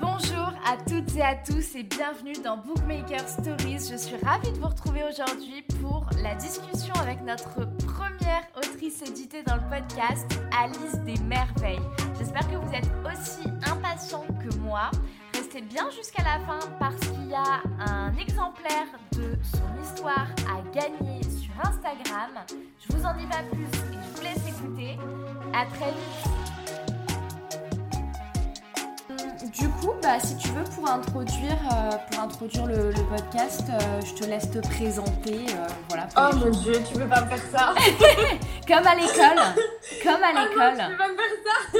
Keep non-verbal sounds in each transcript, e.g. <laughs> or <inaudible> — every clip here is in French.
Bonjour à toutes et à tous et bienvenue dans Bookmaker Stories. Je suis ravie de vous retrouver aujourd'hui pour la discussion avec notre première autrice éditée dans le podcast, Alice des Merveilles. J'espère que vous êtes aussi impatients que moi. Restez bien jusqu'à la fin parce qu'il y a un exemplaire de son histoire à gagner sur Instagram. Je vous en dis pas plus et je vous laisse écouter. À très vite. Du coup, bah, si tu veux, pour introduire, euh, pour introduire le, le podcast, euh, je te laisse te présenter. euh, voilà, Oh mon dieu, tu peux pas me faire ça <laughs> Comme à l'école. <laughs> Comme à Ah l'école. tu peux pas me faire ça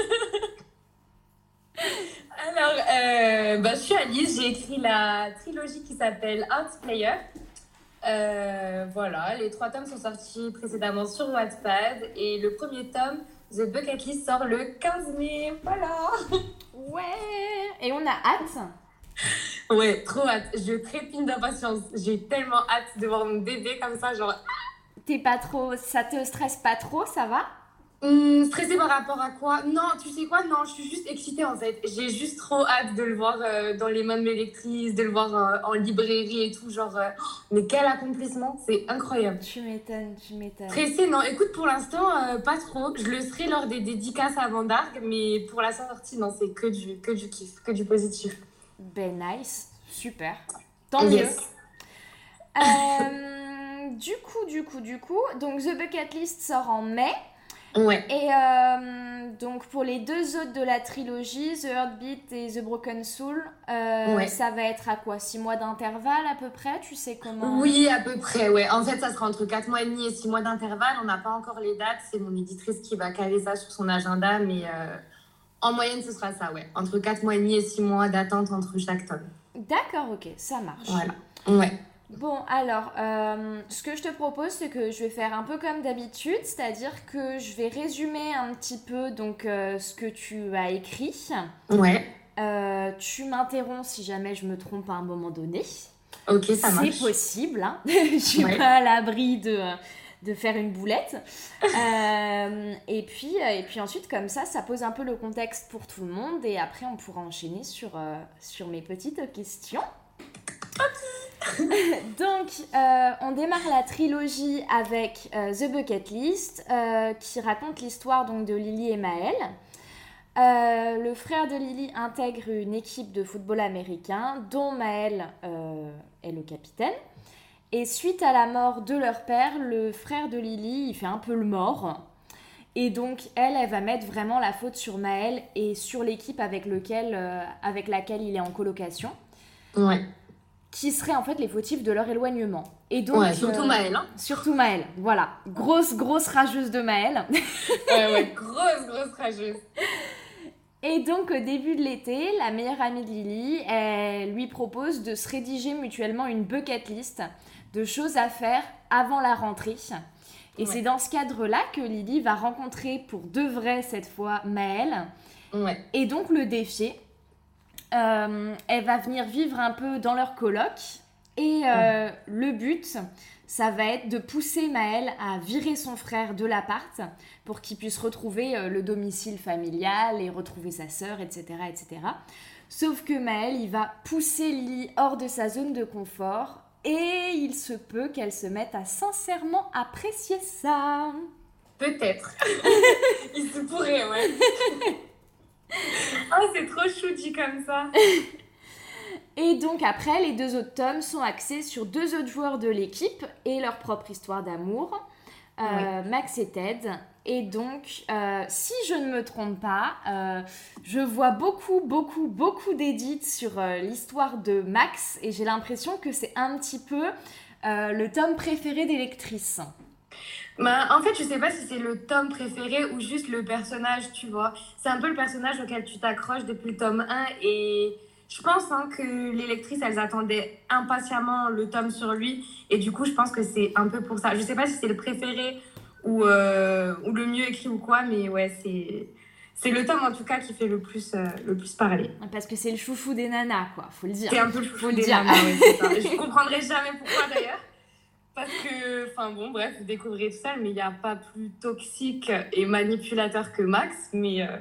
<laughs> Alors, bah, je suis Alice, j'ai écrit la trilogie qui s'appelle Art Player. Euh, voilà, les trois tomes sont sortis précédemment sur Wattpad et le premier tome, The Bucket List, sort le 15 mai. Voilà Ouais. Et on a hâte. Ouais, trop hâte. Je trépigne d'impatience. J'ai tellement hâte de voir mon bébé comme ça, genre T'es pas trop, ça te stresse pas trop, ça va? Hum, stressée par rapport à quoi? Non, tu sais quoi? Non, je suis juste excitée en fait. J'ai juste trop hâte de le voir euh, dans les mains de mes lectrices, de le voir euh, en librairie et tout. Genre, euh, oh, mais quel accomplissement C'est incroyable. Tu m'étonnes, tu m'étonnes. Pressée, non, écoute, pour l'instant, pas trop. Je le serai lors des dédicaces avant d'Arc, mais pour la sortie, non, c'est que du, que du kiff, que du positif. Ben nice, super. Tant mieux. Yes. Du coup, du coup, du coup, donc The Bucket List sort en mai. Ouais. Et euh, donc pour les deux autres de la trilogie, The Heartbeat et The Broken Soul, euh, Ouais. ça va être à quoi 6 mois d'intervalle à peu près? Tu sais comment Oui, à peu près, ouais. En fait, ça sera entre 4 mois et demi et 6 mois d'intervalle. On n'a pas encore les dates. C'est mon éditrice qui va caler ça sur son agenda. Mais euh, en moyenne, ce sera ça, ouais. Entre 4 mois et demi et 6 mois d'attente entre chaque tome. D'accord, ok, ça marche. Voilà. Ouais. Bon, alors, euh, ce que je te propose, c'est que je vais faire un peu comme d'habitude, c'est-à-dire que je vais résumer un petit peu donc euh, ce que tu as écrit. Ouais. Euh, tu m'interromps si jamais je me trompe à un moment donné. Ok, ça marche. C'est possible, hein. <laughs> je suis Ouais. pas à l'abri de, de faire une boulette. Euh, et, puis, et puis ensuite, comme ça, ça pose un peu le contexte pour tout le monde. Et après, on pourra enchaîner sur, euh, sur mes petites questions. <laughs> Donc, euh, on démarre la trilogie avec euh, The Bucket List, euh, qui raconte l'histoire donc de Lily et Maël. Le frère de Lily intègre une équipe de football américain dont Maël est le capitaine. Et suite à la mort de leur père, le frère de Lily, il fait un peu le mort. Et donc, elle, elle va mettre vraiment la faute sur Maël et sur l'équipe avec, lequel, avec laquelle il est en colocation, Ouais. Qui seraient en fait les fautifs de leur éloignement. Et donc, ouais, surtout euh, Maëlle. Hein. Surtout Maël, voilà. Grosse, grosse rageuse de Maël. <laughs> Ouais, ouais, grosse, grosse rageuse. Et donc, au début de l'été, la meilleure amie de Lily, elle lui propose de se rédiger mutuellement une bucket list de choses à faire avant la rentrée. Et Ouais. c'est dans ce cadre-là que Lily va rencontrer pour de vrai cette fois Maël Ouais. et donc le défier. Euh, elle va venir vivre un peu dans leur coloc et euh, le but, ça va être de pousser Maël à virer son frère de l'appart pour qu'il puisse retrouver euh, le domicile familial et retrouver sa sœur, etc., etc. Sauf que Maël, il va pousser Lily hors de sa zone de confort et il se peut qu'elle se mette à sincèrement apprécier ça. Peut-être. <laughs> <laughs> Il se pourrait, ouais. <laughs> <laughs> oh, c'est trop chou dit comme ça. <laughs> Et donc après, les deux autres tomes sont axés sur deux autres joueurs de l'équipe et leur propre histoire d'amour, euh, Max et Ted. Et donc, euh, si je ne me trompe pas, euh, je vois beaucoup, beaucoup, beaucoup d'édits sur l'histoire de Max et j'ai l'impression que c'est un petit peu le tome préféré des lectrices. Bah, en fait, je sais pas si c'est le tome préféré ou juste le personnage, tu vois. C'est un peu le personnage auquel tu t'accroches depuis le tome 1 et je pense hein, que les lectrices, elles attendaient impatiemment le tome sur lui et du coup, je pense que c'est un peu pour ça. Je sais pas si c'est le préféré ou, euh, ou le mieux écrit ou quoi, mais ouais, c'est... C'est le tome en tout cas qui fait le plus, euh, le plus parler. Parce que c'est le chouchou des nanas, quoi, faut le dire. C'est un peu le Faut chouchou le des dire. nanas, ouais, c'est ça. Je comprendrai jamais pourquoi d'ailleurs. Parce que, enfin bon, bref, vous découvrez tout seul, mais il n'y a pas plus toxique et manipulateur que Max, mais euh,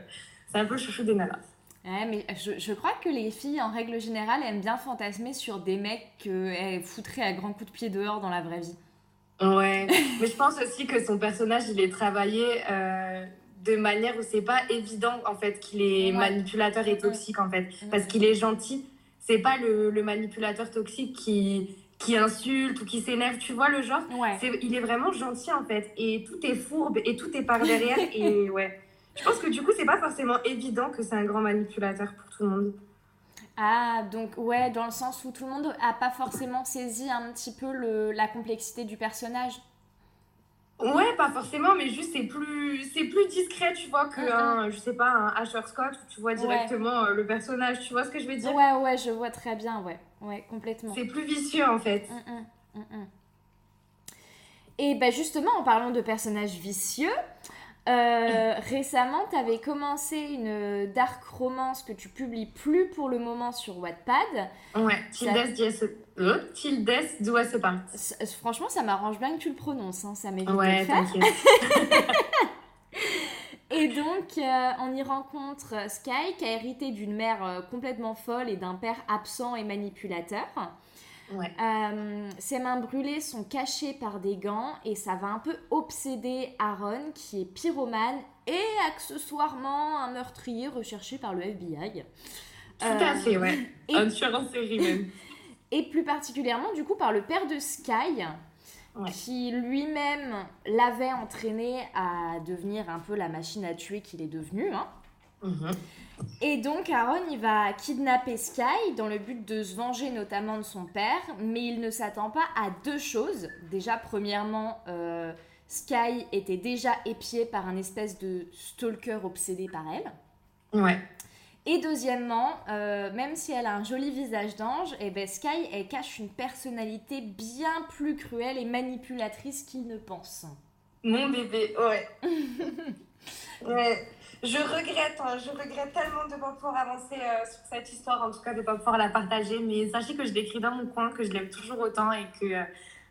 c'est un peu le chouchou des nanas. Ouais, mais je, je, crois que les filles, en règle générale, aiment bien fantasmer sur des mecs qu'elles foutraient à grands coups de pied dehors dans la vraie vie. Ouais, <laughs> mais je pense aussi que son personnage, il est travaillé euh, de manière où c'est pas évident, en fait, qu'il est manipulateur et toxique, en fait. Parce qu'il est gentil. C'est pas le, le, manipulateur toxique qui, qui insulte ou qui s'énerve, tu vois le genre ouais. Il est vraiment gentil, en fait. Et tout est fourbe et tout est par derrière. <laughs> et ouais. Je pense que du coup, c'est pas forcément évident que c'est un grand manipulateur pour tout le monde. Ah, donc ouais, dans le sens où tout le monde a pas forcément saisi un petit peu le, la complexité du personnage. Ouais, pas forcément, mais juste c'est plus c'est plus discret, tu vois, que un, je sais pas, un Asher Scott où tu vois directement ouais. le personnage, tu vois ce que je veux dire? Ouais, ouais, je vois très bien, ouais, ouais, complètement. C'est plus vicieux en fait. Mm -mm. Et ben justement, en parlant de personnages vicieux, euh, récemment, tu avais commencé une dark romance que tu publies plus pour le moment sur Wattpad. Ouais, elle se parle. Franchement, ça m'arrange bien que tu le prononces, hein, ça m'évite ouais, de le faire. <laughs> Et donc, euh, on y rencontre Sky qui a hérité d'une mère euh, complètement folle et d'un père absent et manipulateur. Ouais. Euh, ses mains brûlées sont cachées par des gants et ça va un peu obséder Aaron qui est pyromane et accessoirement un meurtrier recherché par le FBI. Tout euh, à fait, ouais. Et, un tueur en série même. <laughs> Et plus particulièrement du coup par le père de Sky ouais. qui lui-même l'avait entraîné à devenir un peu la machine à tuer qu'il est devenu. Hein. Mm -hmm. Et donc Aaron, il va kidnapper Sky dans le but de se venger notamment de son père, mais il ne s'attend pas à deux choses. Déjà, premièrement, euh, Sky était déjà épiée par un espèce de stalker obsédé par elle. Ouais. Et deuxièmement, euh, même si elle a un joli visage d'ange, eh ben Sky, elle cache une personnalité bien plus cruelle et manipulatrice qu'il ne pense. Mon bébé, ouais. <laughs> ouais. Je regrette, hein, je regrette tellement de ne pas pouvoir avancer euh, sur cette histoire, en tout cas de ne pas pouvoir la partager. Mais sachez que je l'écris dans mon coin, que je l'aime toujours autant et que euh,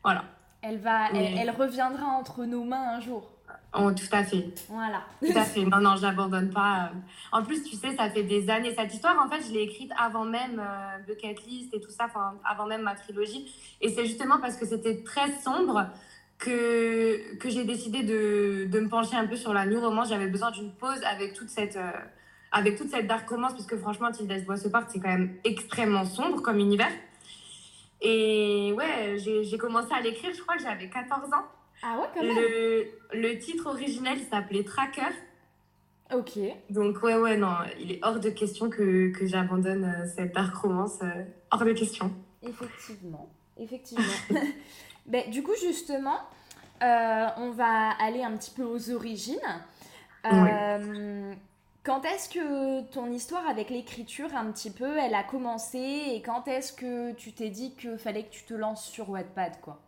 voilà. Elle, va, elle, elle, reviendra entre nos mains un jour. Oh, tout à fait. Voilà. <laughs> Tout à fait. Non, non, je l'abandonne pas. En plus, tu sais, ça fait des années. Cette histoire, en fait, je l'ai écrite avant même euh, Bucket List et tout ça, avant même ma trilogie. Et c'est justement parce que c'était très sombre que, que j'ai décidé de, de, me pencher un peu sur la new romance. J'avais besoin d'une pause avec toute cette, euh, avec toute cette dark romance, parce que franchement, Tilda Bois Part, c'est quand même extrêmement sombre comme univers. Et ouais, j'ai commencé à l'écrire, je crois que j'avais 14 ans. Ah ouais, quand même. Le, le titre originel s'appelait Tracker. Ok. Donc ouais, ouais, non, il est hors de question que, que j'abandonne euh, cette dark romance. Euh, hors de question. Effectivement, effectivement. <laughs> Ben, du coup, justement, euh, on va aller un petit peu aux origines. Euh, oui. Quand est-ce que ton histoire avec l'écriture, un petit peu, elle a commencé et quand est-ce que tu t'es dit qu'il fallait que tu te lances sur Wattpad, quoi?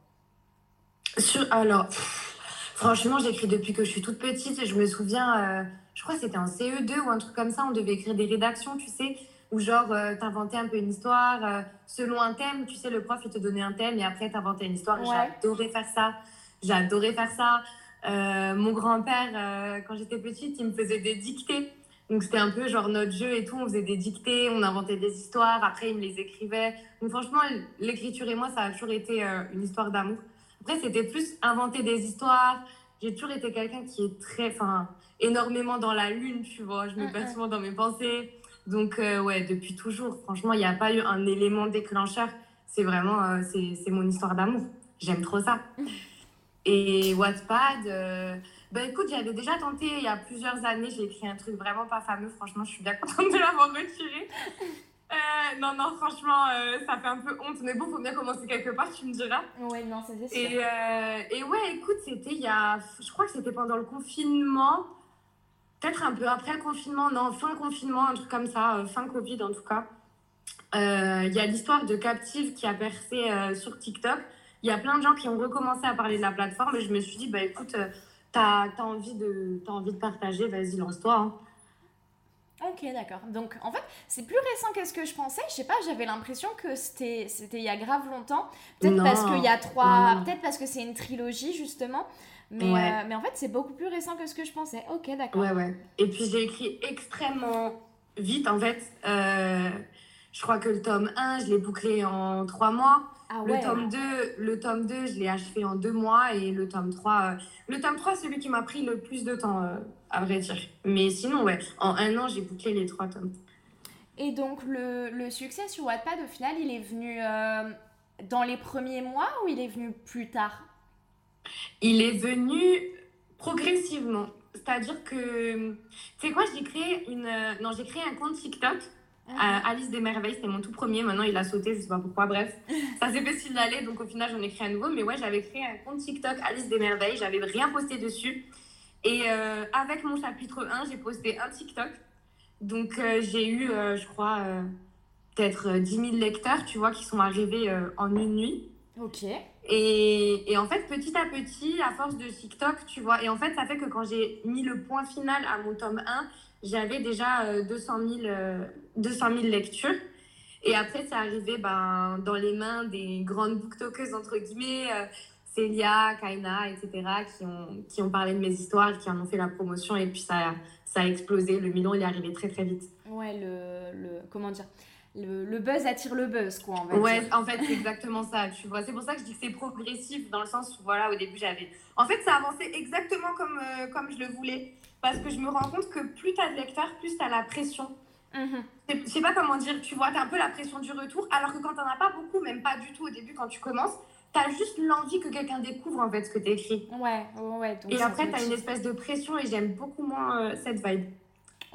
Sur, Alors, franchement, j'écris depuis que je suis toute petite. Je me souviens, euh, je crois que c'était en CE2 ou un truc comme ça, on devait écrire des rédactions, tu sais où genre euh, t'inventais un peu une histoire euh, selon un thème. Tu sais, le prof, il te donnait un thème et après t'inventais une histoire. Ouais. J'adorais faire ça. J'adorais faire ça. Euh, mon grand-père, quand j'étais petite, il me faisait des dictées. Donc c'était un peu genre notre jeu et tout. On faisait des dictées, on inventait des histoires. Après, il me les écrivait. Donc franchement, l'écriture et moi, ça a toujours été une histoire d'amour. Après, c'était plus inventer des histoires. J'ai toujours été quelqu'un qui est très, enfin, énormément dans la lune, tu vois. Je me perds souvent dans mes pensées. Donc, euh, ouais, depuis toujours, franchement, il n'y a pas eu un élément déclencheur. C'est vraiment, euh, c'est mon histoire d'amour. J'aime trop ça. <laughs> Et Wattpad, euh, bah écoute, j'avais déjà tenté il y a plusieurs années. J'ai écrit un truc vraiment pas fameux. Franchement, je suis bien <laughs> contente de l'avoir retiré. <laughs> Euh, non, non, franchement, ça fait un peu honte. Mais bon, faut bien commencer quelque part, tu me diras. Ouais, non, c'est sûr. Et, et ouais, écoute, c'était il y a. Je crois que c'était pendant le confinement peut-être un peu après le confinement, non, fin confinement, un truc comme ça, euh, fin Covid en tout cas. Il euh, y a l'histoire de Captive qui a percé euh, sur TikTok. Il y a plein de gens qui ont recommencé à parler de la plateforme et je me suis dit, bah écoute, t'as as envie, de, as envie de partager, vas-y, lance-toi. Hein. Ok, d'accord. Donc, en fait, c'est plus récent que ce que je pensais. Je sais pas, j'avais l'impression que c'était il y a grave longtemps. Peut-être parce qu'il y a trois... Peut-être parce que c'est une trilogie, justement. Mais, ouais. euh, mais en fait, c'est beaucoup plus récent que ce que je pensais. Ok, d'accord. Ouais, ouais. Et puis, j'ai écrit extrêmement vite, en fait. Euh, je crois que le tome 1, je l'ai bouclé en trois mois. Ah Le tome 2, le tome 2, je l'ai achevé en deux mois. Et le tome 3, euh, le tome 3, c'est celui qui m'a pris le plus de temps, euh, à vrai dire. Mais sinon, ouais, en un an, j'ai bouclé les trois tomes. Et donc le, le succès sur Wattpad, au final, il est venu dans les premiers mois ou il est venu plus tard? Il est venu progressivement. C'est-à-dire que, tu sais quoi, j'ai créé une, euh, non, j'ai créé un compte TikTok. Euh, Alice des Merveilles, c'était mon tout premier. Maintenant, il a sauté, je sais pas pourquoi. Bref, <laughs> ça s'est fait signaler, donc au final, j'en ai créé un nouveau. Mais ouais, j'avais créé un compte TikTok Alice des Merveilles. J'avais rien posté dessus. Et euh, avec mon chapitre 1, j'ai posté un TikTok. Donc, euh, j'ai eu, je crois, peut-être euh, 10 000 lecteurs, tu vois, qui sont arrivés en une nuit. Ok. Et, en fait, petit à petit, à force de TikTok, tu vois, et en fait, ça fait que quand j'ai mis le point final à mon tome 1, j'avais déjà euh, 200, 000, euh, 200 000 lectures. Et après, c'est arrivé ben, dans les mains des grandes booktokers, entre guillemets, euh, Célia, Kaina, etc., qui ont, qui ont parlé de mes histoires, qui en ont fait la promotion, et puis ça, ça a explosé. Le million, il est arrivé très, très vite. Ouais, le, le comment dire? Le, le buzz attire le buzz, quoi, on va Ouais, en fait, c'est exactement ça, tu vois. C'est pour ça que je dis que c'est progressif, dans le sens où, voilà, au début, j'avais... En fait, ça avançait exactement comme, euh, comme je le voulais. Parce que je me rends compte que plus t'as de lecteurs, plus t'as la pression. Mhm. Je sais pas comment dire, tu vois, t'as un peu la pression du retour, alors que quand t'en as pas beaucoup, même pas du tout au début, quand tu commences, t'as juste l'envie que quelqu'un découvre, en fait, ce que t'écris. Ouais, ouais, ouais. Donc Et après, t'as une espèce de pression, et j'aime beaucoup moins euh, cette vibe.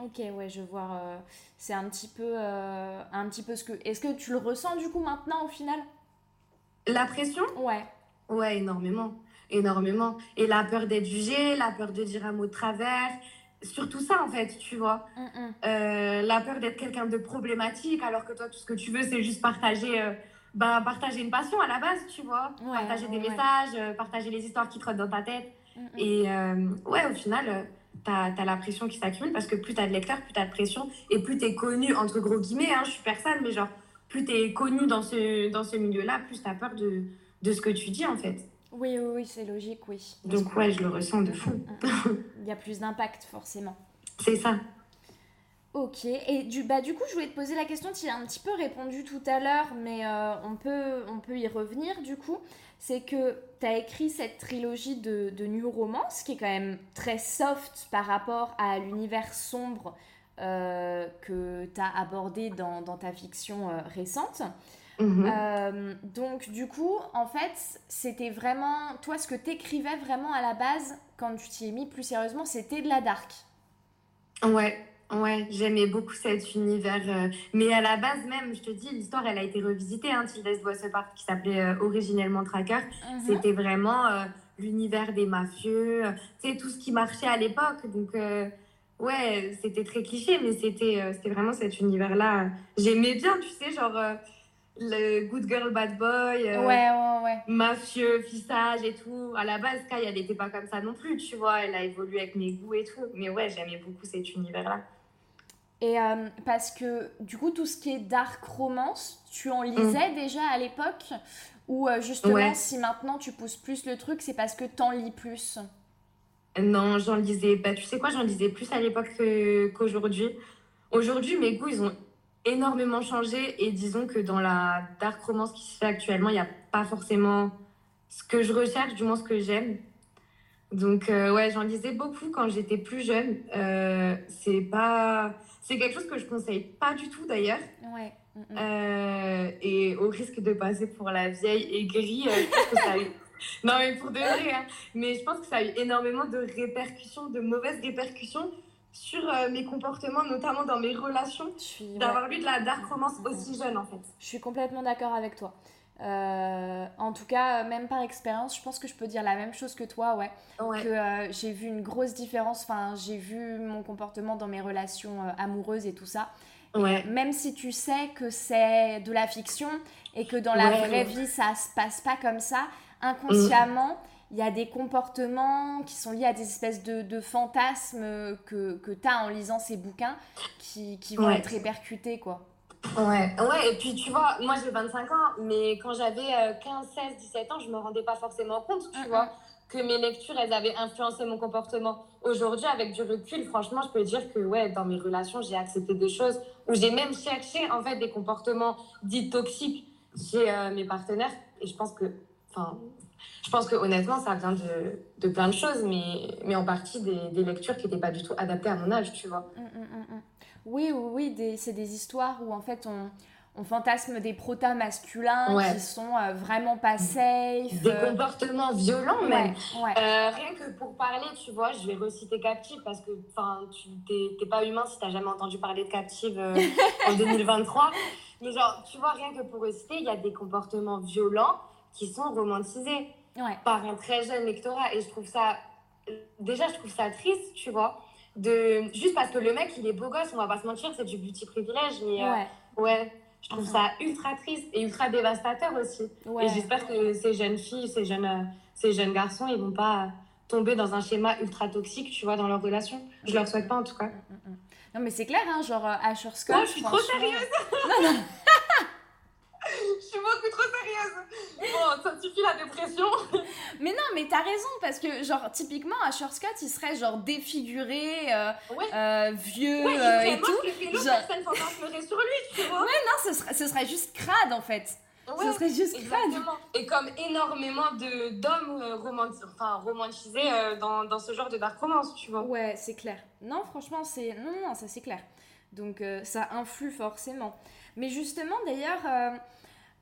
Ok, ouais, je vois. euh, c'est un petit peu, euh, un petit peu ce que. Est-ce que tu le ressens du coup maintenant au final? La pression? Ouais. Ouais, énormément. Énormément. Et la peur d'être jugée, la peur de dire un mot de travers. Surtout ça, en fait, tu vois. Euh, la peur d'être quelqu'un de problématique, alors que toi, tout ce que tu veux, c'est juste partager, euh, ben, partager une passion à la base, tu vois. Ouais, partager des ouais, ouais. messages, euh, partager les histoires qui trottent dans ta tête. Et euh, ouais, au final, euh, t'as as la pression qui s'accumule parce que plus t'as de lecteurs, plus t'as de pression et plus t'es connu, entre gros guillemets, hein, je suis personne, mais genre, plus t'es connu dans ce, dans ce milieu-là, plus t'as peur de, de ce que tu dis, en fait. Oui, oui, oui, c'est logique, oui. Donc ouais, je le ressens de fou. Il y a plus d'impact forcément. C'est ça. Ok, et du, bah, du coup, je voulais te poser la question, tu y as un petit peu répondu tout à l'heure, mais euh, on, peut, on peut y revenir du coup. C'est que tu as écrit cette trilogie de, de New Romance, qui est quand même très soft par rapport à l'univers sombre euh, que tu as abordé dans, dans ta fiction euh, récente. Mhm. Euh, donc du coup, en fait, c'était vraiment, toi, ce que t'écrivais vraiment à la base, quand tu t'y es mis plus sérieusement, c'était de la dark. Ouais, ouais, j'aimais beaucoup cet univers. euh, Mais à la base même, je te dis, l'histoire, elle a été revisitée. Hein, Tilda Boisse Park, qui s'appelait euh, originellement Tracker. Mhm. C'était vraiment euh, l'univers des mafieux, tu sais, tout ce qui marchait à l'époque. Donc, ouais, c'était très cliché, mais c'était c'était vraiment cet univers-là. J'aimais bien, tu sais, genre le good girl, bad boy. euh, Ouais, ouais, ouais. mafieux, fissage et tout. À la base, Sky, elle n'était pas comme ça non plus, tu vois. Elle a évolué avec mes goûts et tout. Mais ouais, j'aimais beaucoup cet univers-là. Et euh, parce que du coup, tout ce qui est dark romance, tu en lisais déjà à l'époque? Ou euh, justement, Ouais. si maintenant tu pousses plus le truc, c'est parce que t'en lis plus? Non, j'en lisais. Bah, tu sais quoi, j'en lisais plus à l'époque que- qu'aujourd'hui. Aujourd'hui, mes goûts, ils ont énormément changé. Et disons que dans la dark romance qui se fait actuellement, il n'y a pas forcément ce que je recherche, du moins ce que j'aime. Donc, euh, ouais, j'en lisais beaucoup quand j'étais plus jeune. Euh, c'est pas. C'est quelque chose que je conseille pas du tout d'ailleurs. Ouais. mm, mm. Euh, et au risque de passer pour la vieille aigrie, je pense que ça a eu... <laughs> Non, mais pour de vrai, hein. mais je pense que ça a eu énormément de répercussions, de mauvaises répercussions sur mes comportements, notamment dans mes relations, ouais. d'avoir lu de la dark romance aussi jeune, en fait. Je suis complètement d'accord avec toi. Euh, en tout cas, même par expérience, je pense que je peux dire la même chose que toi, ouais. Ouais. Que euh, j'ai vu une grosse différence. Enfin, j'ai vu mon comportement dans mes relations euh, amoureuses et tout ça. Ouais. Même si tu sais que c'est de la fiction et que dans la Ouais, vraie vie ça se passe pas comme ça, inconsciemment, il y a des comportements qui sont liés à des espèces de, de fantasmes que, que tu as en lisant ces bouquins qui, qui vont être répercutés, quoi. Ouais, ouais, et puis tu vois, moi j'ai 25 ans, mais quand j'avais euh, 15, 16, 17 ans, je me rendais pas forcément compte, tu Mhm. vois, que mes lectures, elles avaient influencé mon comportement. Aujourd'hui, avec du recul, franchement, je peux dire que ouais, dans mes relations, j'ai accepté des choses où j'ai même cherché en fait des comportements dits toxiques chez euh, mes partenaires. Et je pense que, enfin, je pense que honnêtement, ça vient de, de plein de choses, mais, mais en partie des, des lectures qui n'étaient pas du tout adaptées à mon âge, tu vois. Mm, mm, mm, oui, oui, oui, c'est des histoires où en fait on on fantasme des protas masculins qui sont euh, vraiment pas safe. Des euh, comportements violents même. Euh, rien que pour parler, tu vois, je vais reciter Captive parce que tu t'es pas humain si t'as jamais entendu parler de Captive en <laughs> 2023. Mais genre, tu vois, rien que pour reciter, il y a des comportements violents qui sont romantisés par un très jeune lectorat. Et je trouve ça, déjà, je trouve ça triste, tu vois. De... Juste parce que le mec, il est beau gosse, on va pas se mentir, c'est du beauty privilège. Mais ouais. ouais je trouve ça ultra triste et ultra dévastateur aussi. Et j'espère que ces jeunes filles, ces jeunes, euh, ces jeunes garçons, ils vont pas tomber dans un schéma ultra toxique, tu vois, dans leur relation. Je leur souhaite pas en tout cas. Mm, mm, mm. Non mais c'est clair, hein, genre euh, Asher Scott. je suis trop sérieuse. Non, non. <laughs> suis beaucoup trop sérieuse. Bon, ça suffit la dépression. mais non, mais t'as raison, parce que, genre, typiquement, Asher Scott, il serait, genre, défiguré, euh, euh vieux ouais, euh, et tout. genre... personne fantasmerait sur lui, tu vois. Ouais, non, ce serait, ce serait juste crade, en fait. Ouais, ce serait juste exactement. crade. Et comme énormément d'hommes euh, romantis enfin, romantisés dans, dans, ce genre de dark romance, tu vois. Ouais, c'est clair. Non, franchement, c'est... Non, non, ça c'est clair. Donc, ça influe forcément. Mais justement, d'ailleurs euh,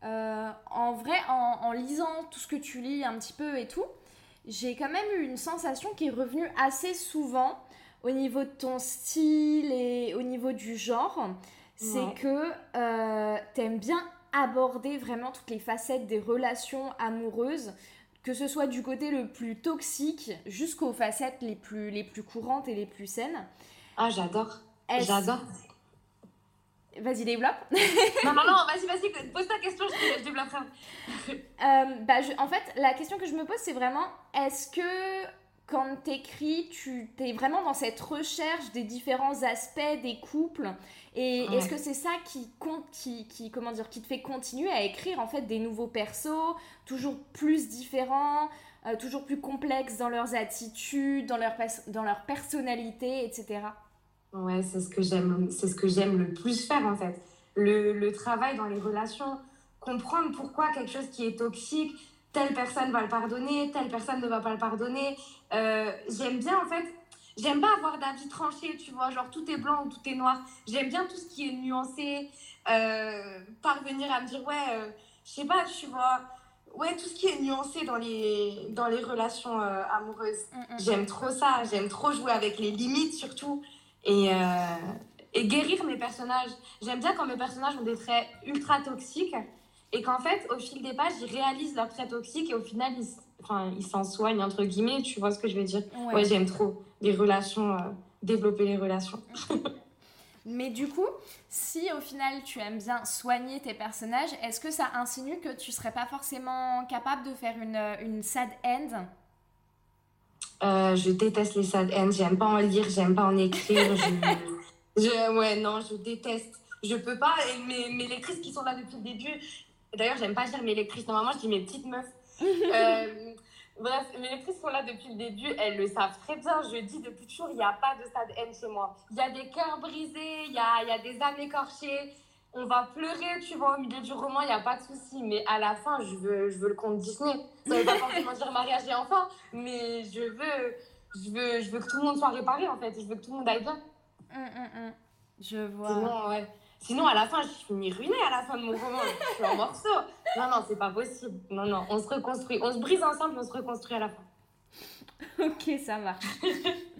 en vrai, en, lisant tout ce que tu lis un petit peu et tout, j'ai quand même eu une sensation qui est revenue assez souvent au niveau de ton style et au niveau du genre. C'est que euh, t'aimes bien aborder vraiment toutes les facettes des relations amoureuses, que ce soit du côté le plus toxique jusqu'aux facettes les plus, les plus courantes et les plus saines. Ah, j'adore. J'adore. Vas-y, développe. non, non, non, vas-y, vas-y, pose ta question, je, je développerai. <laughs> euh, bah, en fait, la question que je me pose, c'est vraiment est-ce que quand t'écris, tu es vraiment dans cette recherche des différents aspects des couples Et est-ce que c'est ça qui compte, qui, qui, comment dire, qui te fait continuer à écrire en fait des nouveaux persos, toujours plus différents, euh, toujours plus complexes dans leurs attitudes, dans leur, dans leur personnalité, etc. Ouais, c'est ce que j'aime, c'est ce que j'aime le plus faire en fait. Le, le, travail dans les relations, comprendre pourquoi quelque chose qui est toxique, telle personne va le pardonner, telle personne ne va pas le pardonner. Euh, j'aime bien en fait, j'aime pas avoir d'avis tranché, tu vois, genre tout est blanc ou tout est noir. J'aime bien tout ce qui est nuancé, euh, parvenir à me dire ouais, euh, je sais pas, tu vois. Ouais, tout ce qui est nuancé dans les, dans les relations amoureuses. Mm, mm. J'aime trop ça. J'aime trop jouer avec les limites, surtout et, euh, et guérir mes personnages. J'aime bien quand mes personnages ont des traits ultra toxiques et qu'en fait, au fil des pages, ils réalisent leurs traits toxiques et au final, ils enfin, ils s'en soignent, entre guillemets, tu vois ce que je veux dire? Ouais, j'aime trop les relations, euh, développer les relations. <laughs> Mais du coup, si au final tu aimes bien soigner tes personnages, est-ce que ça insinue que tu serais pas forcément capable de faire une, une sad end? Euh, je déteste les sad ends. J'aime pas en lire, j'aime pas en écrire. je, ouais, non, je déteste. Je peux pas. Et mes, mes lectrices qui sont là depuis le début. D'ailleurs, j'aime pas dire mes lectrices. Normalement, je dis mes petites meufs. <laughs> euh, bref, mes lectrices sont là depuis le début. Elles le savent très bien. Je dis depuis toujours, il n'y a pas de sad end chez moi. Il y a des cœurs brisés, il y a, y a des âmes écorchées on va pleurer, tu vois, au milieu du roman, il n'y a pas de souci. Mais à la fin, je veux, je veux le conte Disney. Ça ne veut pas <laughs> forcément dire mariage et enfant, mais je veux, je, veux, je veux que tout le monde soit réparé, en fait. Je veux que tout le monde aille bien. Hum, hum. Je vois. Sinon, ouais. Sinon, à la fin, je finis ruinée à la fin de mon roman. je suis en morceaux. Non, non, c'est pas possible. Non, non, on se reconstruit. On se brise ensemble, on se reconstruit à la fin. <laughs> ok, ça marche. <laughs>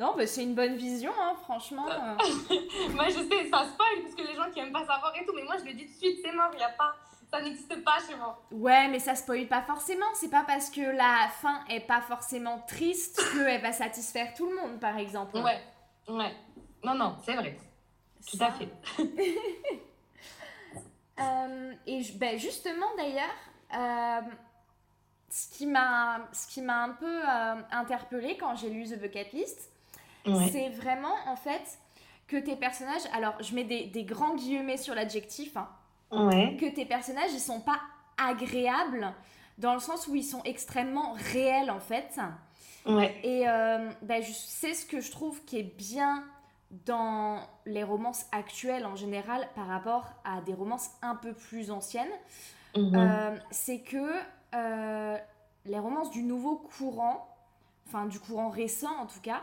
Non, mais c'est une bonne vision, hein, franchement. Euh. <laughs> moi, je sais, ça spoil, parce que les gens qui aiment pas savoir et tout, mais moi, je le dis tout de suite, c'est mort, il y a pas... Ça n'existe pas chez moi. Ouais, mais ça spoil pas forcément. C'est pas parce que la fin est pas forcément triste qu'elle <laughs> va satisfaire tout le monde, par exemple. Ouais, ouais. Non, non, c'est vrai. Tout à fait. <laughs> euh, et ben, justement, d'ailleurs, euh, ce qui m'a un peu euh, interpellée quand j'ai lu The Bucket List, c'est vraiment en fait que tes personnages, alors je mets des, des grands guillemets sur l'adjectif, hein, que tes personnages ils sont pas agréables dans le sens où ils sont extrêmement réels en fait. Ouais. Et euh, ben, c'est ce que je trouve qui est bien dans les romances actuelles en général par rapport à des romances un peu plus anciennes. Mhm. Euh, c'est que euh, les romances du nouveau courant, enfin du courant récent en tout cas,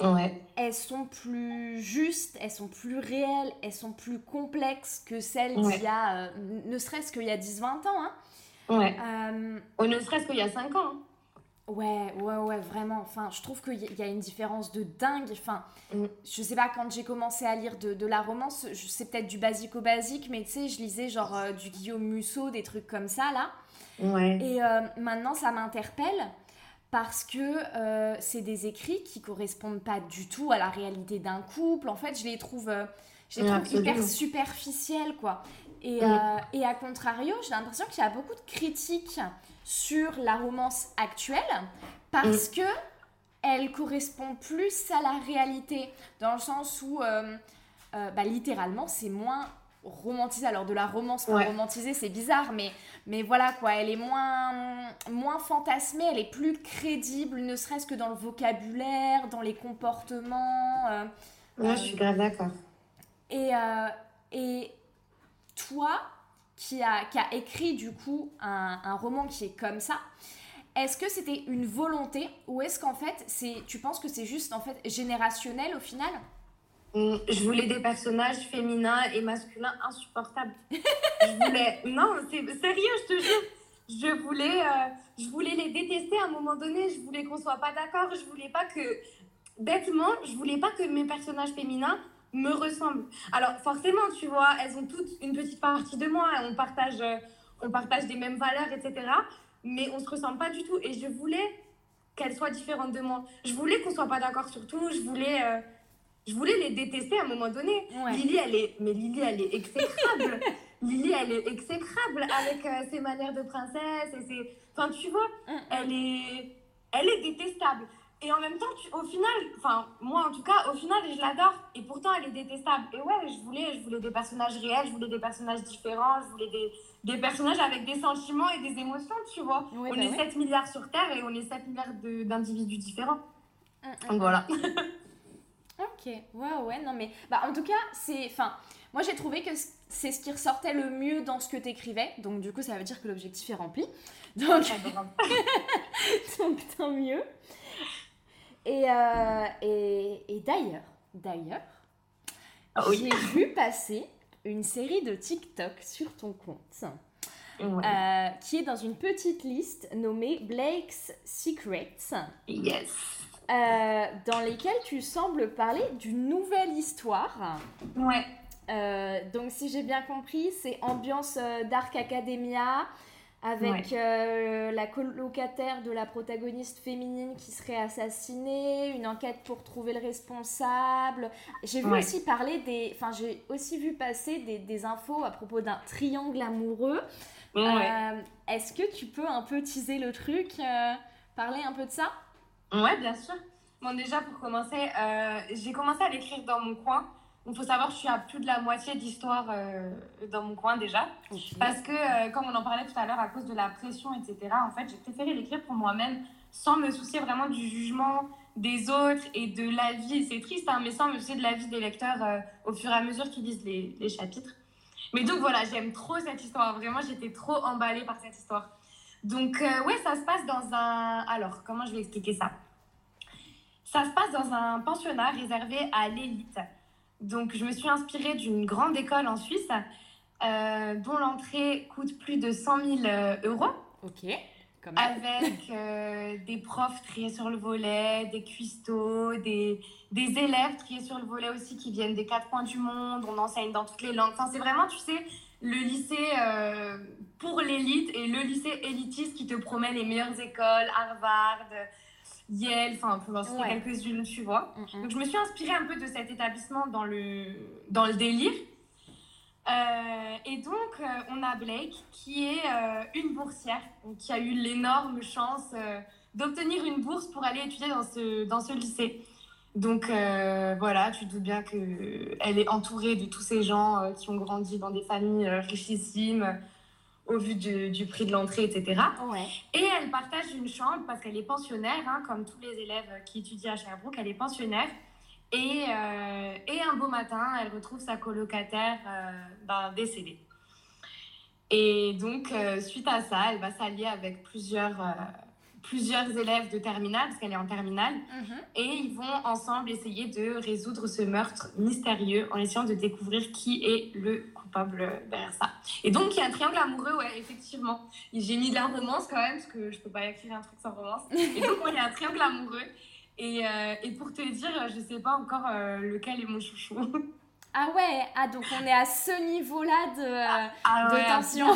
Ouais. elles sont plus justes, elles sont plus réelles, elles sont plus complexes que celles Ouais. d'il y a, euh, ne serait-ce qu'il y a 10-20 ans. Hein. Ouais. Euh, Ou ne serait-ce qu'il y a 5 ans. hein. ouais, ouais, ouais, vraiment. Enfin, je trouve qu'il y a une différence de dingue. Enfin, Mm. je sais pas, quand j'ai commencé à lire de, de la romance, sais peut-être du basico-basique, mais tu sais, je lisais genre euh, du Guillaume Musso, des trucs comme ça, là. Ouais. Et euh, maintenant, ça m'interpelle parce que euh, c'est des écrits qui correspondent pas du tout à la réalité d'un couple. En fait, je les trouve, euh, je les trouve absolument. hyper superficiels, quoi. Et, Mm. euh, et à contrario, j'ai l'impression qu'il y a beaucoup de critiques sur la romance actuelle parce que elle correspond plus à la réalité, dans le sens où, euh, bah, littéralement, c'est moins romantisé. Alors de la romance Ouais. romantiser, c'est bizarre, mais, mais voilà quoi, elle est moins, moins fantasmée, elle est plus crédible, ne serait-ce que dans le vocabulaire, dans les comportements. euh, Ouais, je suis grave d'accord. et, euh, et toi, qui a, qui a écrit du coup un, un roman qui est comme ça, est-ce que c'était une volonté ou est-ce qu'en fait, c'est, tu penses que c'est juste en fait générationnel au final? Je voulais des personnages féminins et masculins insupportables. <laughs> je voulais. Non, c'est sérieux, je te jure. Je voulais, euh, je voulais les détester à un moment donné. Je voulais qu'on soit pas d'accord. Je voulais pas que. Bêtement, je voulais pas que mes personnages féminins me ressemblent. Alors, forcément, tu vois, elles ont toutes une petite partie de moi. On partage, euh, on partage des mêmes valeurs, etc. Mais on se ressemble pas du tout. Et je voulais qu'elles soient différentes de moi. Je voulais qu'on soit pas d'accord sur tout. Je voulais. euh, je voulais les détester à un moment donné. Ouais. Lily, elle est, mais Lily, elle est exécrable. <laughs> Lily, elle est exécrable avec euh, ses manières de princesse et ses, enfin, tu vois, Mm. elle est, elle est détestable. Et en même temps, tu- au final, enfin, moi en tout cas, au final, je l'adore. Et pourtant, elle est détestable. Et ouais, je voulais, je voulais des personnages réels, je voulais des personnages différents, je voulais des, des personnages avec des sentiments et des émotions, tu vois. Oui, on bah est oui. 7 milliards sur Terre et on est 7 milliards d'individus différents. Mm, mm. Donc voilà. <laughs> Ok, ouais, ouais, non mais, bah en tout cas, c'est, enfin, moi j'ai trouvé que c'est ce qui ressortait le mieux dans ce que t'écrivais, donc du coup ça veut dire que l'objectif est rempli, <laughs> donc, <laughs> donc tant mieux. Et, euh, et, et d'ailleurs, d'ailleurs, Ah oui. j'ai vu passer une série de TikTok sur ton compte, Ouais. euh, qui est dans une petite liste nommée Blake's Secrets. Yes. Euh, dans lesquels tu sembles parler d'une nouvelle histoire. Ouais. Euh, donc, si j'ai bien compris, c'est ambiance euh, Dark Academia avec euh, la colocataire de la protagoniste féminine qui serait assassinée, une enquête pour trouver le responsable. J'ai vu Ouais. aussi parler des, enfin j'ai aussi vu passer des, des infos à propos d'un triangle amoureux. Ouais. Euh, Est-ce que tu peux un peu teaser le truc, euh, parler un peu de ça? Ouais, bien sûr. Bon, déjà, pour commencer, euh, j'ai commencé à l'écrire dans mon coin. Il faut savoir que je suis à plus de la moitié d'histoire euh, dans mon coin déjà. Parce que, euh, comme on en parlait tout à l'heure, à cause de la pression, etc., en fait, j'ai préféré l'écrire pour moi-même sans me soucier vraiment du jugement des autres et de la vie. C'est triste, hein, mais sans me soucier de la vie des lecteurs au fur et à mesure qu'ils lisent les, les chapitres. Mais donc voilà, j'aime trop cette histoire. Vraiment, j'étais trop emballée par cette histoire. Donc, euh, ouais, ça se passe dans un. Alors, comment je vais expliquer ça? Ça se passe dans un pensionnat réservé à l'élite. Donc, je me suis inspirée d'une grande école en Suisse euh, dont l'entrée coûte plus de 100 000 euh, euros, Ok, quand même. avec euh, des profs triés sur le volet, des cuistots, des, des élèves triés sur le volet aussi qui viennent des quatre coins du monde. On enseigne dans toutes les langues. Enfin, c'est vraiment, tu sais, le lycée pour l'élite et le lycée élitiste qui te promet les meilleures écoles, Harvard, Yale, enfin, pour en citer Ouais. quelques-unes, tu vois. Mm, mm. Donc je me suis inspirée un peu de cet établissement dans le, dans le délire. Euh, et donc euh, on a Blake qui est euh, une boursière donc, qui a eu l'énorme chance d'obtenir une bourse pour aller étudier dans ce, dans ce lycée. Donc voilà, tu te doutes bien qu'elle est entourée de tous ces gens qui ont grandi dans des familles richissimes, au vu du, du prix de l'entrée, etc. Ouais. Et elle partage une chambre parce qu'elle est pensionnaire, hein, comme tous les élèves qui étudient à Sherbrooke, elle est pensionnaire. Et, euh, et un beau matin, elle retrouve sa colocataire euh, ben, décédée. Et donc, euh, suite à ça, elle va s'allier avec plusieurs, plusieurs élèves de terminale, parce qu'elle est en terminale, Mhm. et ils vont ensemble essayer de résoudre ce meurtre mystérieux en essayant de découvrir qui est le coupable derrière ça. Et donc, il y a un triangle amoureux, ouais, effectivement. J'ai mis de la romance quand même, parce que je peux pas écrire un truc sans romance. Et donc, il y a un triangle amoureux. Et, euh, et pour te dire, je sais pas encore euh, lequel est mon chouchou. <laughs> Ah ouais, ah donc on est à ce niveau-là de... euh, Ah De ouais, tension.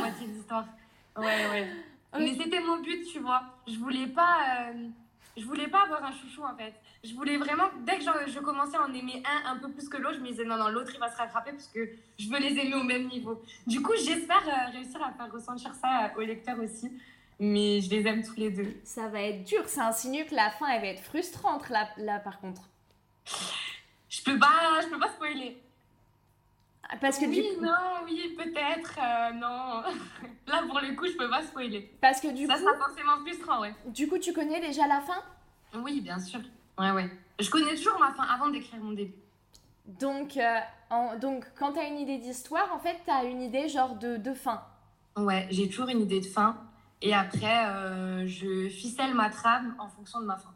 Ouais. <laughs> Mais c'était mon but, tu vois. Je voulais pas, euh, je voulais pas avoir un chouchou en fait. Je voulais vraiment, dès que genre, je commençais à en aimer un un peu plus que l'autre, je me disais non, non, l'autre il va se rattraper parce que je veux les aimer au même niveau. Du coup, j'espère euh, réussir à faire ressentir ça euh, au lecteur aussi. Mais je les aime tous les deux. Ça va être dur, ça insinue que la fin elle va être frustrante là, là par contre. Je peux pas, je peux pas spoiler. Parce que, oui, du, non, oui, peut-être, euh, non. <laughs> Là, pour le coup, je peux pas spoiler. parce que du, Ça coup, sera forcément frustrant, ouais. du coup, tu connais déjà la fin? Oui, bien sûr. Ouais, ouais. Je connais toujours ma fin avant d'écrire mon début. donc, euh, en- donc, quand t'as une idée d'histoire, en fait, t'as une idée genre de, de fin. Ouais, j'ai toujours une idée de fin. Et après, euh, je ficelle ma trame en fonction de ma fin.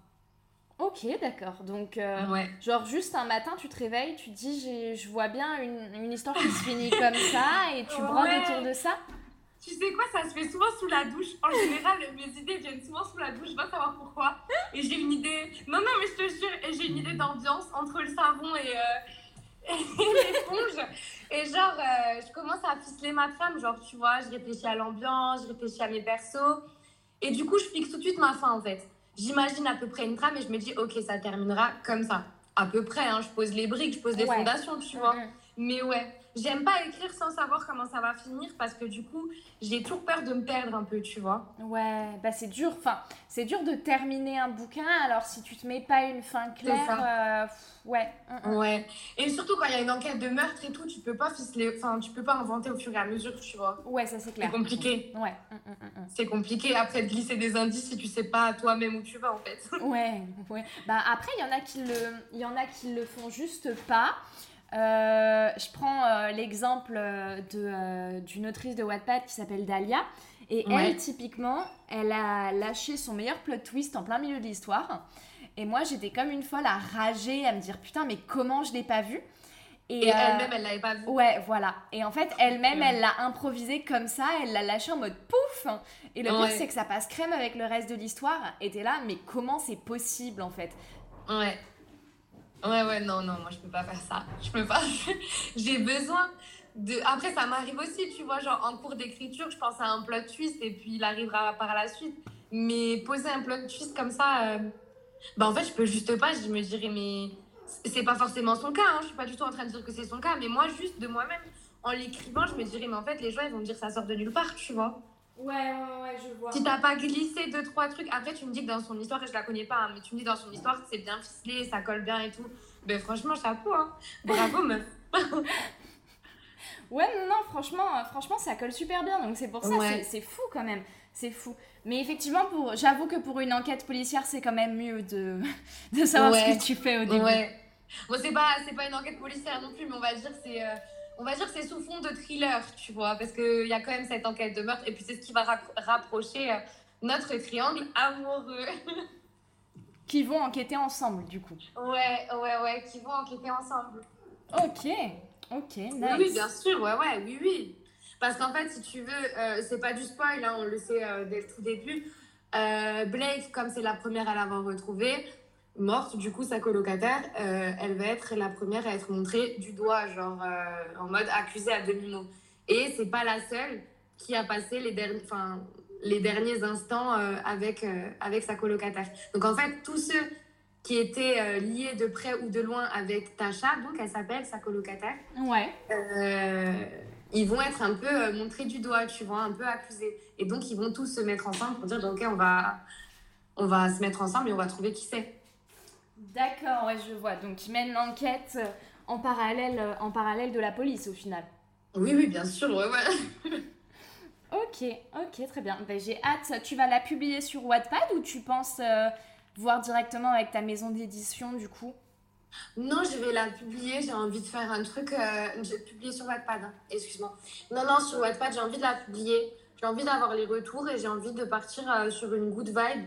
Ok, d'accord. Donc, euh, Ouais. genre, juste un matin, tu te réveilles, tu te dis, je vois bien une, une histoire qui se finit comme ça, et tu <laughs> brodes Ouais. autour de ça. Tu sais quoi, ça se fait souvent sous la douche. En général, mes idées viennent souvent sous la douche, je vais savoir pourquoi. Et j'ai une idée. Non, non, mais je te jure, et j'ai une idée d'ambiance entre le savon et, euh, <laughs> l'éponge. Et genre, euh, je commence à ficeler ma trame. Genre, tu vois, je réfléchis à l'ambiance, je réfléchis à mes persos. Et du coup, je fixe tout de suite ma fin en fait. J'imagine à peu près une trame et je me dis, ok, ça terminera comme ça. À peu près, hein, je pose les briques, je pose les Ouais. fondations, tu vois. Mhm. Mais ouais, j'aime pas écrire sans savoir comment ça va finir parce que du coup, j'ai toujours peur de me perdre un peu, tu vois. Ouais, bah c'est dur. Enfin, c'est dur de terminer un bouquin. Alors si tu te mets pas une fin claire, euh, pff, ouais. mm, mm. Ouais. Et surtout quand il y a une enquête de meurtre et tout, tu peux pas ficeler, enfin, tu peux pas inventer au fur et à mesure, tu vois. Ouais, ça c'est C'est clair. compliqué. Ouais. mm, mm. C'est compliqué après de glisser des indices si tu sais pas toi-même où tu vas en fait. Ouais, ouais. Bah après, il y en a qui le, il y en a qui le font juste pas. Euh, je prends euh, l'exemple euh, de, d'une autrice de Wattpad qui s'appelle Dahlia. Et Ouais. elle, typiquement, elle a lâché son meilleur plot twist en plein milieu de l'histoire. Et moi, j'étais comme une folle à rager, à me dire putain, mais comment je l'ai pas vu Et elle-même, elle l'avait pas vu. Ouais, voilà. Et en fait, elle-même, Ouais. elle l'a improvisé comme ça, elle l'a lâché en mode pouf. Et le pire, Ouais. c'est que ça passe crème avec le reste de l'histoire. Et t'es là, mais comment c'est possible en fait? Ouais. Ouais, ouais, non, non, moi je peux pas faire ça. Je peux pas. <laughs> J'ai besoin de. Après, ça m'arrive aussi, tu vois, genre en cours d'écriture, je pense à un plot twist et puis il arrivera par la suite. Mais poser un plot twist comme ça, euh, bah en fait, je peux juste pas. Je me dirais, mais c'est pas forcément son cas, hein. je suis pas du tout en train de dire que c'est son cas, mais moi, juste de moi-même, en l'écrivant, je me dirais, mais en fait, les gens ils vont me dire ça sort de nulle part, tu vois. Ouais, ouais, ouais, je vois. Si t'as pas glissé deux, trois trucs, après tu me dis que dans son histoire, et je la connais pas, hein, mais tu me dis dans son histoire que c'est bien ficelé, ça colle bien et tout. Ben franchement, chapeau, hein. Bravo, <laughs> meuf. Ouais, non, non, franchement, euh, franchement, ça colle super bien. Donc c'est pour ça, Ouais. c'est- c'est fou quand même. C'est fou. Mais effectivement, pour, j'avoue que pour une enquête policière, c'est quand même mieux de, <laughs> de savoir ce que tu fais au début. Ouais. Bon, c'est pas, c'est pas une enquête policière non plus, mais on va dire que c'est. euh, on va dire que c'est sous fond de thriller, tu vois, parce qu'il y a quand même cette enquête de meurtre, et puis c'est ce qui va rapprocher euh, notre triangle amoureux. <laughs> Qui vont enquêter ensemble, du coup. ouais, ouais, ouais, qui vont enquêter ensemble. Ok, ok, nice. Oui, oui, bien sûr, ouais, ouais, oui, oui. Parce qu'en fait, si tu veux, euh, c'est pas du spoil, hein, on le sait euh, dès le tout début. Euh, Blake, comme c'est la première à l'avoir retrouvée, morte, du coup, sa colocataire, euh, elle va être la première à être montrée du doigt, genre euh, en mode accusée à demi-mot. Et c'est pas la seule qui a passé les, derniers, enfin, les derniers instants euh, avec, avec sa colocataire. Donc en fait, tous ceux qui étaient liés de près ou de loin avec Tasha, donc elle s'appelle sa colocataire, Ouais. ils vont être un peu montrés du doigt, tu vois, un peu accusés. Et donc, ils vont tous se mettre ensemble pour dire, ok, on va, on va se mettre ensemble et on va trouver qui c'est. D'accord, ouais, je vois. Donc ils mènent l'enquête euh, en parallèle, euh, en parallèle de la police au final. Oui, oui, bien sûr, ouais, ouais. Ok, <laughs> Ok, ok, très bien. Ben, J'ai hâte. Tu vas la publier sur Wattpad ou tu penses euh, voir directement avec ta maison d'édition du coup? Non, je vais la publier. J'ai envie de faire un truc. Euh, je vais publier sur Wattpad. hein. Excuse-moi. Non, non, sur Wattpad, j'ai envie de la publier. J'ai envie d'avoir les retours et j'ai envie de partir euh, sur une good vibe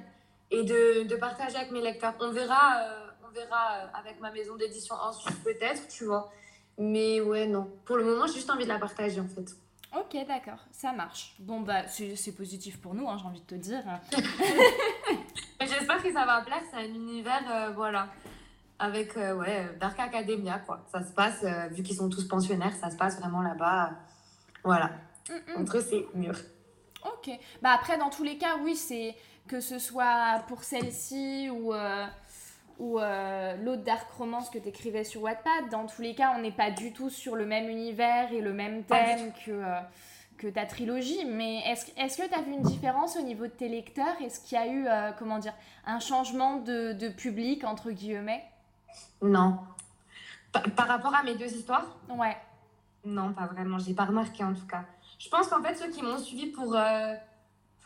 et de, de partager avec mes lecteurs. On verra, euh, on verra euh, avec ma maison d'édition ensuite, peut-être, tu vois. Mais ouais, non. Pour le moment, j'ai juste envie de la partager en fait. Ok, d'accord, ça marche. Bon, bah, c'est positif pour nous, hein, j'ai envie de te dire. <laughs> J'espère que ça va plaire. C'est un univers, euh, voilà. Avec, euh, ouais, Dark Academia, quoi. Ça se passe, euh, vu qu'ils sont tous pensionnaires, ça se passe vraiment là-bas. voilà. Mm, mm. Entre ces murs. Ok. Bah après, dans tous les cas, oui, c'est que ce soit pour celle-ci ou, ou euh, l'autre Dark Romance que tu écrivais sur Wattpad, dans tous les cas, on n'est pas du tout sur le même univers et le même thème que, euh, que ta trilogie. Mais est-ce est que tu as vu une différence au niveau de tes lecteurs? Est-ce qu'il y a eu, euh, comment dire, un changement de, de public, entre guillemets? Non. Pa- par rapport à mes deux histoires? Ouais. Non, pas vraiment. J'ai pas remarqué en tout cas. Je pense qu'en fait, ceux qui m'ont suivi pour,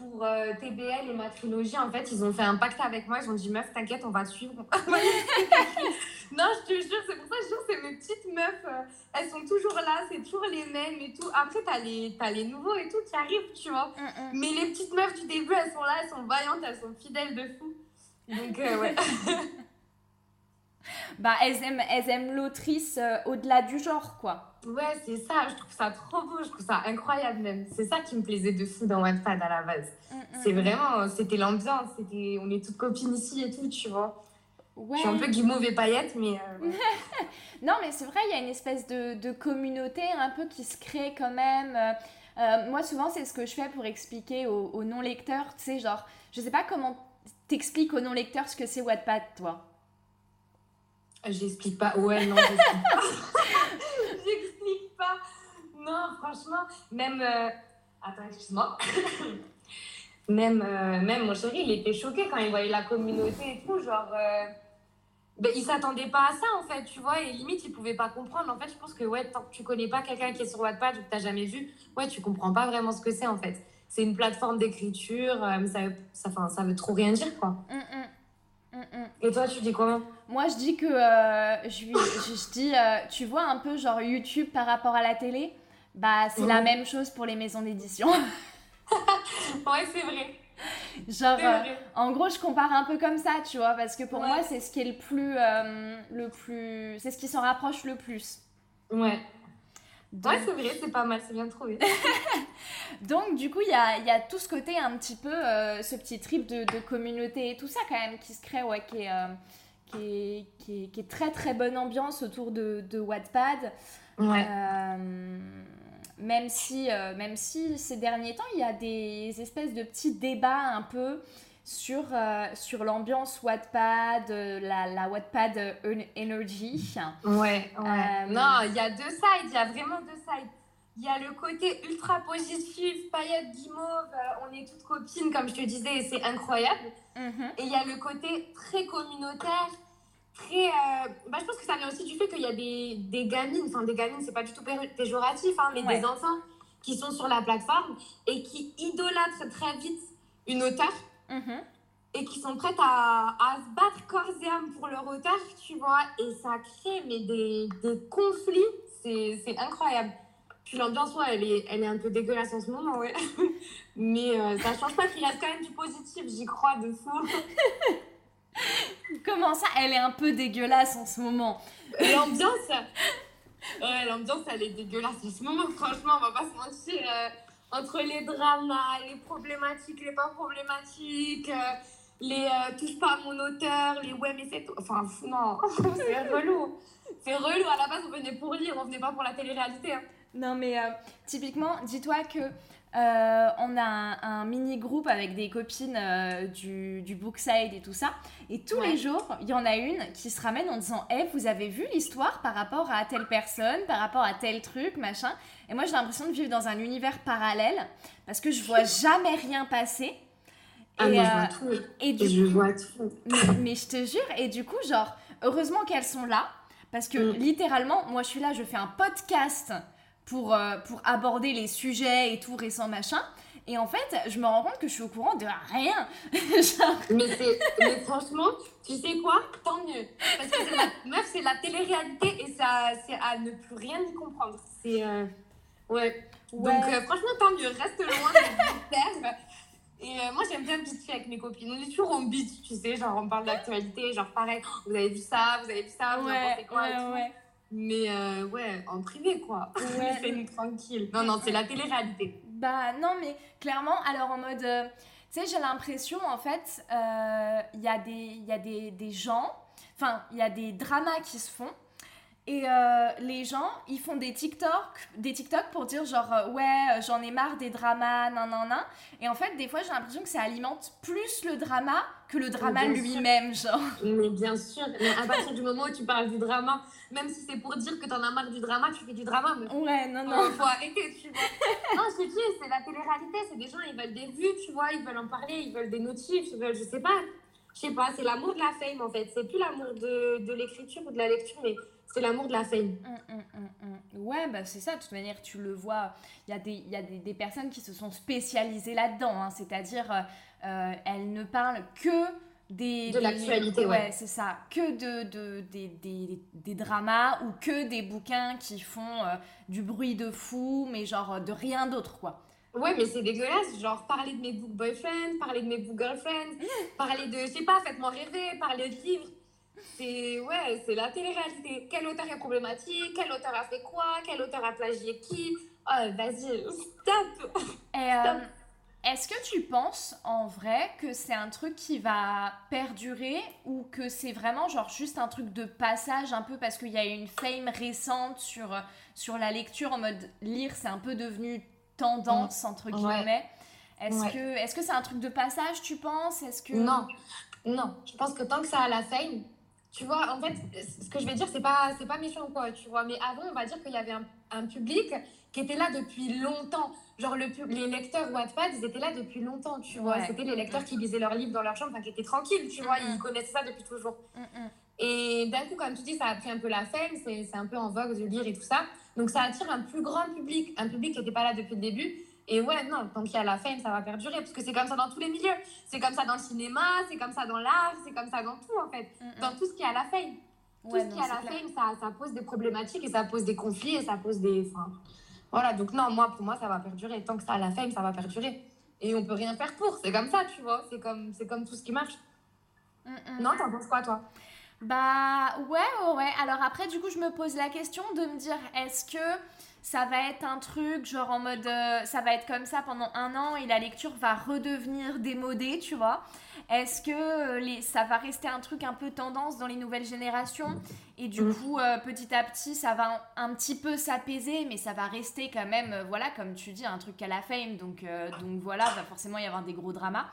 pour euh, TBL et ma trilogie, en fait, ils ont fait un pacte avec moi. Ils ont dit Meuf, t'inquiète, on va suivre. <laughs> non, je te jure, c'est pour ça que je jure, c'est mes petites meufs. euh, elles sont toujours là, c'est toujours les mêmes et tout. Après, t'as les, t'as les nouveaux et tout qui arrivent, tu vois. Mm, mm. Mais les petites meufs du début, elles sont là, elles sont vaillantes, elles sont fidèles de fou. Donc, euh, ouais. <laughs> Bah, elles aiment, elles aiment l'autrice euh, au-delà du genre, quoi. Ouais, c'est ça, je trouve ça trop beau, je trouve ça incroyable même. C'est ça qui me plaisait de fou dans Wattpad à la base. Mm, mm, C'est mm. vraiment, c'était l'ambiance, c'était, on est toutes copines ici et tout, tu vois. Ouais. Je suis un peu guimauve et paillettes, mais euh. <laughs> Non, mais c'est vrai, il y a une espèce de, de communauté un peu qui se crée quand même. Euh, euh, moi, souvent, c'est ce que je fais pour expliquer aux, aux non-lecteurs. Tu sais, genre, je sais pas comment t'expliques aux non-lecteurs ce que c'est Wattpad, toi. J'explique pas. Ouais, non, j'explique pas. <laughs> j'explique pas. Non, franchement, même. euh, Attends, excuse-moi. <coughs> même, euh, même mon chéri, il était choqué quand il voyait la communauté et tout, genre. euh, Ben, il s'attendait pas à ça en fait, tu vois, et limite il pouvait pas comprendre. En fait, je pense que ouais, tant que tu connais pas quelqu'un qui est sur Wattpad ou que t'as jamais vu, ouais, tu comprends pas vraiment ce que c'est en fait. C'est une plateforme d'écriture, euh, mais ça, ça, enfin, ça veut trop rien dire quoi. Hum, hum. Hum, hum. Et toi, tu dis comment Moi, je dis que. euh, je, lui- je, je dis, euh, tu vois un peu genre YouTube par rapport à la télé? Bah, c'est la même chose pour les maisons d'édition. <laughs> Ouais, c'est vrai. genre. Euh. En gros, je compare un peu comme ça, tu vois, parce que pour Ouais. moi, c'est ce qui est le plus, euh, le plus, c'est ce qui s'en rapproche le plus. Ouais. Donc, Ouais, c'est vrai, c'est pas mal, c'est bien trouvé. <laughs> donc, du coup, il y a, il y a tout ce côté un petit peu, euh, ce petit trip de, de communauté et tout ça quand même qui se crée, ouais, qui est, euh, qui est, qui est- qui est très très bonne ambiance autour de, de Wattpad. Ouais. Euh, même si, euh, même si ces derniers temps, il y a des espèces de petits débats un peu sur, euh, sur l'ambiance Wattpad, la, la Wattpad en- Energy. Ouais, ouais. Non, il y a deux sides, il y a vraiment deux sides. Il y a le côté ultra positif, paillettes, guimauve, euh, on est toutes copines, comme je te disais, et c'est incroyable. Mhm. Et il y a le côté très communautaire, très. euh, Bah, je pense que ça vient aussi du fait qu'il y a des, des gamines, enfin des gamines, c'est pas du tout pé- péjoratif, hein, mais Ouais. des enfants qui sont sur la plateforme et qui idolâtrent très vite une auteure Mhm. et qui sont prêtes à, à se battre corps et âme pour leur auteur, tu vois, et ça crée mais des, des conflits, c'est incroyable. Puis l'ambiance, ouais, elle est, elle est un peu dégueulasse en ce moment, ouais. <laughs> Mais euh, ça change pas qu'il reste quand même du positif, j'y crois de fou. <laughs> Comment ça, elle est un peu dégueulasse en ce moment? L'ambiance, ouais, l'ambiance, elle est dégueulasse en ce moment, franchement, on va pas se mentir. euh, entre les dramas, les problématiques, les pas problématiques, euh, les euh, touche pas à mon auteur, les ouais, mais c'est. Enfin, non, <laughs> c'est relou. C'est relou, à la base, on venait pour lire, on venait pas pour la télé-réalité. hein. Non, mais euh, typiquement, dis-toi que euh, on a un, un mini-groupe avec des copines euh, du, du Bookside et tout ça. Et tous Ouais. les jours, il y en a une qui se ramène en disant Eh, vous avez vu l'histoire par rapport à telle personne, par rapport à tel truc, machin. Et moi, j'ai l'impression de vivre dans un univers parallèle parce que je vois <laughs> jamais rien passer. Ah, et, moi, je vois tout. et du Je vois tout. mais, mais je te jure, et du coup, genre, heureusement qu'elles sont là, parce que Mm. littéralement, moi je suis là, je fais un podcast pour, euh, pour aborder les sujets et tout récent machin, Et en fait, je me rends compte que je suis au courant de rien. <laughs> mais, mais franchement, tu sais quoi? Tant mieux. Parce que la... meuf, c'est la télé-réalité et ça, c'est à ne plus rien y comprendre. C'est. Euh, ouais. Donc, euh, franchement, tant mieux. Reste loin de terre. Et euh, moi, j'aime bien bitcher avec mes copines. On est toujours en bitch, tu sais, genre on parle d'actualité, genre pareil, vous avez vu ça, vous avez vu ça, vous pensé quoi ouais, ouais. Mais euh, ouais, en privé, quoi. <laughs> Ouais. c'est tranquille. Non, non, c'est la télé-réalité. Bah non, mais clairement, alors en mode... Euh, tu sais, j'ai l'impression, en fait, il y a, des, y a des, des gens, enfin, il y a des dramas qui se font et euh, les gens, ils font des TikTok, des TikTok pour dire genre euh, ouais, j'en ai marre des dramas, nan nan nan. Et en fait, des fois, j'ai l'impression que ça alimente plus le drama que le drama lui-même, genre. Mais bien sûr, mais à partir du moment où tu parles du drama, même si c'est pour dire que t'en as marre du drama, tu fais du drama. Mais... Ouais, non, non. faut arrêter, tu vois. non, je te dis, c'est la télé-réalité, c'est des gens, ils veulent des vues, tu vois, ils veulent en parler, ils veulent des notifs, ils veulent, je sais pas. Je sais pas, c'est l'amour de la fame en fait. C'est plus l'amour de, de l'écriture ou de la lecture, mais c'est l'amour de la fame. Hum, hum, hum, ouais, bah c'est ça, de toute manière, tu le vois. Il y a des, y a des, des personnes qui se sont spécialisées là-dedans, hein, c'est-à-dire euh, euh, elles ne parlent que des. De l'actualité, ouais. c'est ça. Que de, de, des, des, des, dramas ou que des bouquins qui font euh, du bruit de fou, mais genre de rien d'autre, quoi. Ouais, mais c'est dégueulasse. Genre, parler de mes book boyfriends, parler de mes book girlfriends, <laughs> parler de, je sais pas, faites-moi rêver, parler de livres. C'est ouais, c'est la télé-réalité. Quel auteur est problématique? Quel auteur a fait quoi? Quel auteur a plagié qui? Oh, vas-y, <laughs> stop, euh, Est-ce que tu penses en vrai que c'est un truc qui va perdurer ou que c'est vraiment genre juste un truc de passage un peu parce qu'il y a une fame récente sur, sur la lecture en mode lire c'est un peu devenu tendance entre guillemets. Est-ce que est-ce que c'est un truc de passage tu penses? Est-ce que Non. Non, je pense que tant que ça a la fame, tu vois, en fait, ce que je vais dire, c'est pas, c'est pas méchant quoi, tu vois. Mais avant, on va dire qu'il y avait un, un, public qui était là depuis longtemps. Genre, le, les lecteurs Wattpad, ils étaient là depuis longtemps, tu vois. C'était les lecteurs qui lisaient leurs livres dans leur chambre, enfin, qui étaient tranquilles, tu vois. Ils connaissaient ça depuis toujours. Et d'un coup, comme tu dis, ça a pris un peu la fame, c'est un peu en vogue de lire et tout ça. Donc, ça attire un plus grand public, un public qui n'était pas là depuis le début. Et ouais, non, tant qu'il y a la fame, ça va perdurer. Parce que c'est comme ça dans tous les milieux. C'est comme ça dans le cinéma, c'est comme ça dans l'art, c'est comme ça dans tout, en fait. Mm, mm. Dans tout ce qui a la fame. Tout ce qui a la fame, ça, ça, pose des problématiques et ça pose des conflits et ça pose des. Enfin, voilà, donc non, moi, pour moi, ça va perdurer. Tant que ça a la fame, ça va perdurer. Et on peut rien faire pour. C'est comme ça, tu vois. C'est comme, comme tout ce qui marche. Mm, non, t'en penses quoi, toi? Bah, ouais, ouais. Alors après, du coup, je me pose la question de me dire, est-ce que ça va être un truc genre en mode euh, ça va être comme ça pendant un an et la lecture va redevenir démodée, tu vois. Est-ce que euh, les, ça va rester un truc un peu tendance dans les nouvelles générations et du mm. coup euh, petit à petit ça va un, petit peu s'apaiser mais ça va rester quand même voilà comme tu dis un truc à la fame donc donc voilà va forcément y avoir des gros dramas.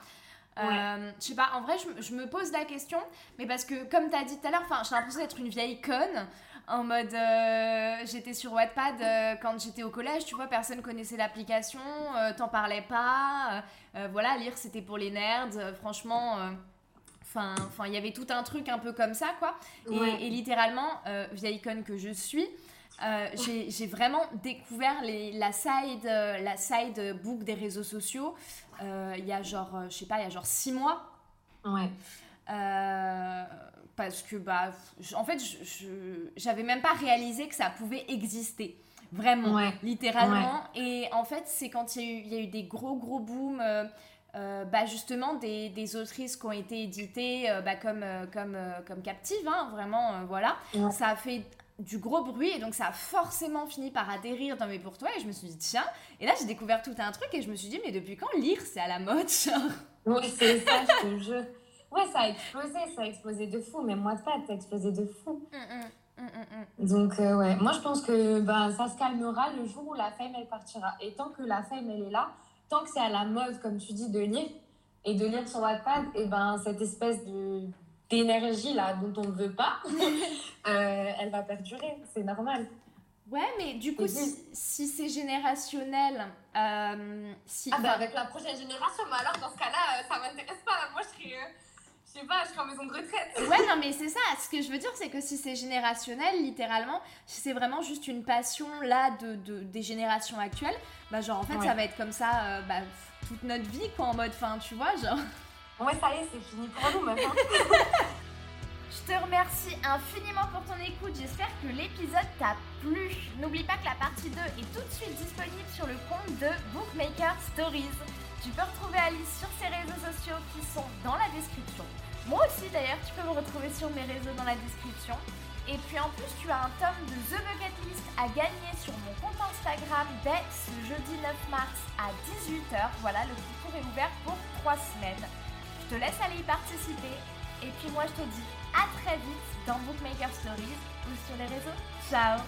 je sais pas, en vrai, je, je, me pose la question, mais parce que, comme tu as dit tout à l'heure, j'ai l'impression d'être une vieille conne en mode euh, j'étais sur Wattpad euh, quand j'étais au collège, tu vois, personne connaissait l'application, euh, t'en parlais pas, voilà, lire c'était pour les nerds, franchement, enfin, il y avait tout un truc un peu comme ça, quoi. Et, littéralement, vieille icône que je suis, j'ai vraiment découvert les, la side, la side book des réseaux sociaux. Il y a genre, je sais pas, il y a genre six mois. Ouais parce que bah en fait j'avais même pas réalisé que ça pouvait exister vraiment littéralement. Et en fait c'est quand il y, a eu, y, a eu des gros gros booms euh, euh, bah justement des, des, autrices qui ont été éditées euh, bah, comme, comme, comme captives, hein, vraiment, voilà. Ça a fait du gros bruit et donc ça a forcément fini par atterrir dans mes pour et je me suis dit tiens, et là j'ai découvert tout un truc et je me suis dit mais depuis quand lire c'est à la mode genre? Oui, c'est ça, je te Ouais, ça a explosé, ça a explosé de fou. Même moi, ça a explosé de fou. Mm, mm, mm, Donc, euh, ouais, moi, je pense que ben, ça se calmera le jour où la fame, elle partira. Et tant que la fame, elle est là, tant que c'est à la mode, comme tu dis, de lire, et de lire sur Wattpad, et ben, cette espèce de d'énergie là dont on ne veut pas, <laughs> euh, elle va perdurer, c'est normal. Ouais, mais du coup, si, si c'est générationnel, euh, si... Ah bah avec la prochaine génération, mais alors dans ce cas-là, ça m'intéresse pas. Moi, je serais je sais pas, je serai en maison de retraite. Ouais, non, mais c'est ça. Ce que je veux dire, c'est que si c'est générationnel, littéralement, si c'est vraiment juste une passion là de, de, des générations actuelles, bah, genre en fait, ça va être comme ça, euh, bah, toute notre vie, quoi, en mode, fin, tu vois, genre. Ouais, ça y est, c'est fini pour nous maintenant. <laughs> Je te remercie infiniment pour ton écoute, j'espère que l'épisode t'a plu. N'oublie pas que la partie 2 est tout de suite disponible sur le compte de Bookmaker Stories. Tu peux retrouver Alice sur ses réseaux sociaux qui sont dans la description. Moi aussi d'ailleurs, tu peux me retrouver sur mes réseaux dans la description. Et puis en plus, tu as un tome de The Bucket List à gagner sur mon compte Instagram dès ce jeudi 9 mars à 18h. Voilà, le concours est ouvert pour 3 semaines. Je te laisse aller y participer. Et puis moi, je te dis à très vite dans Bookmaker Stories ou sur les réseaux. Ciao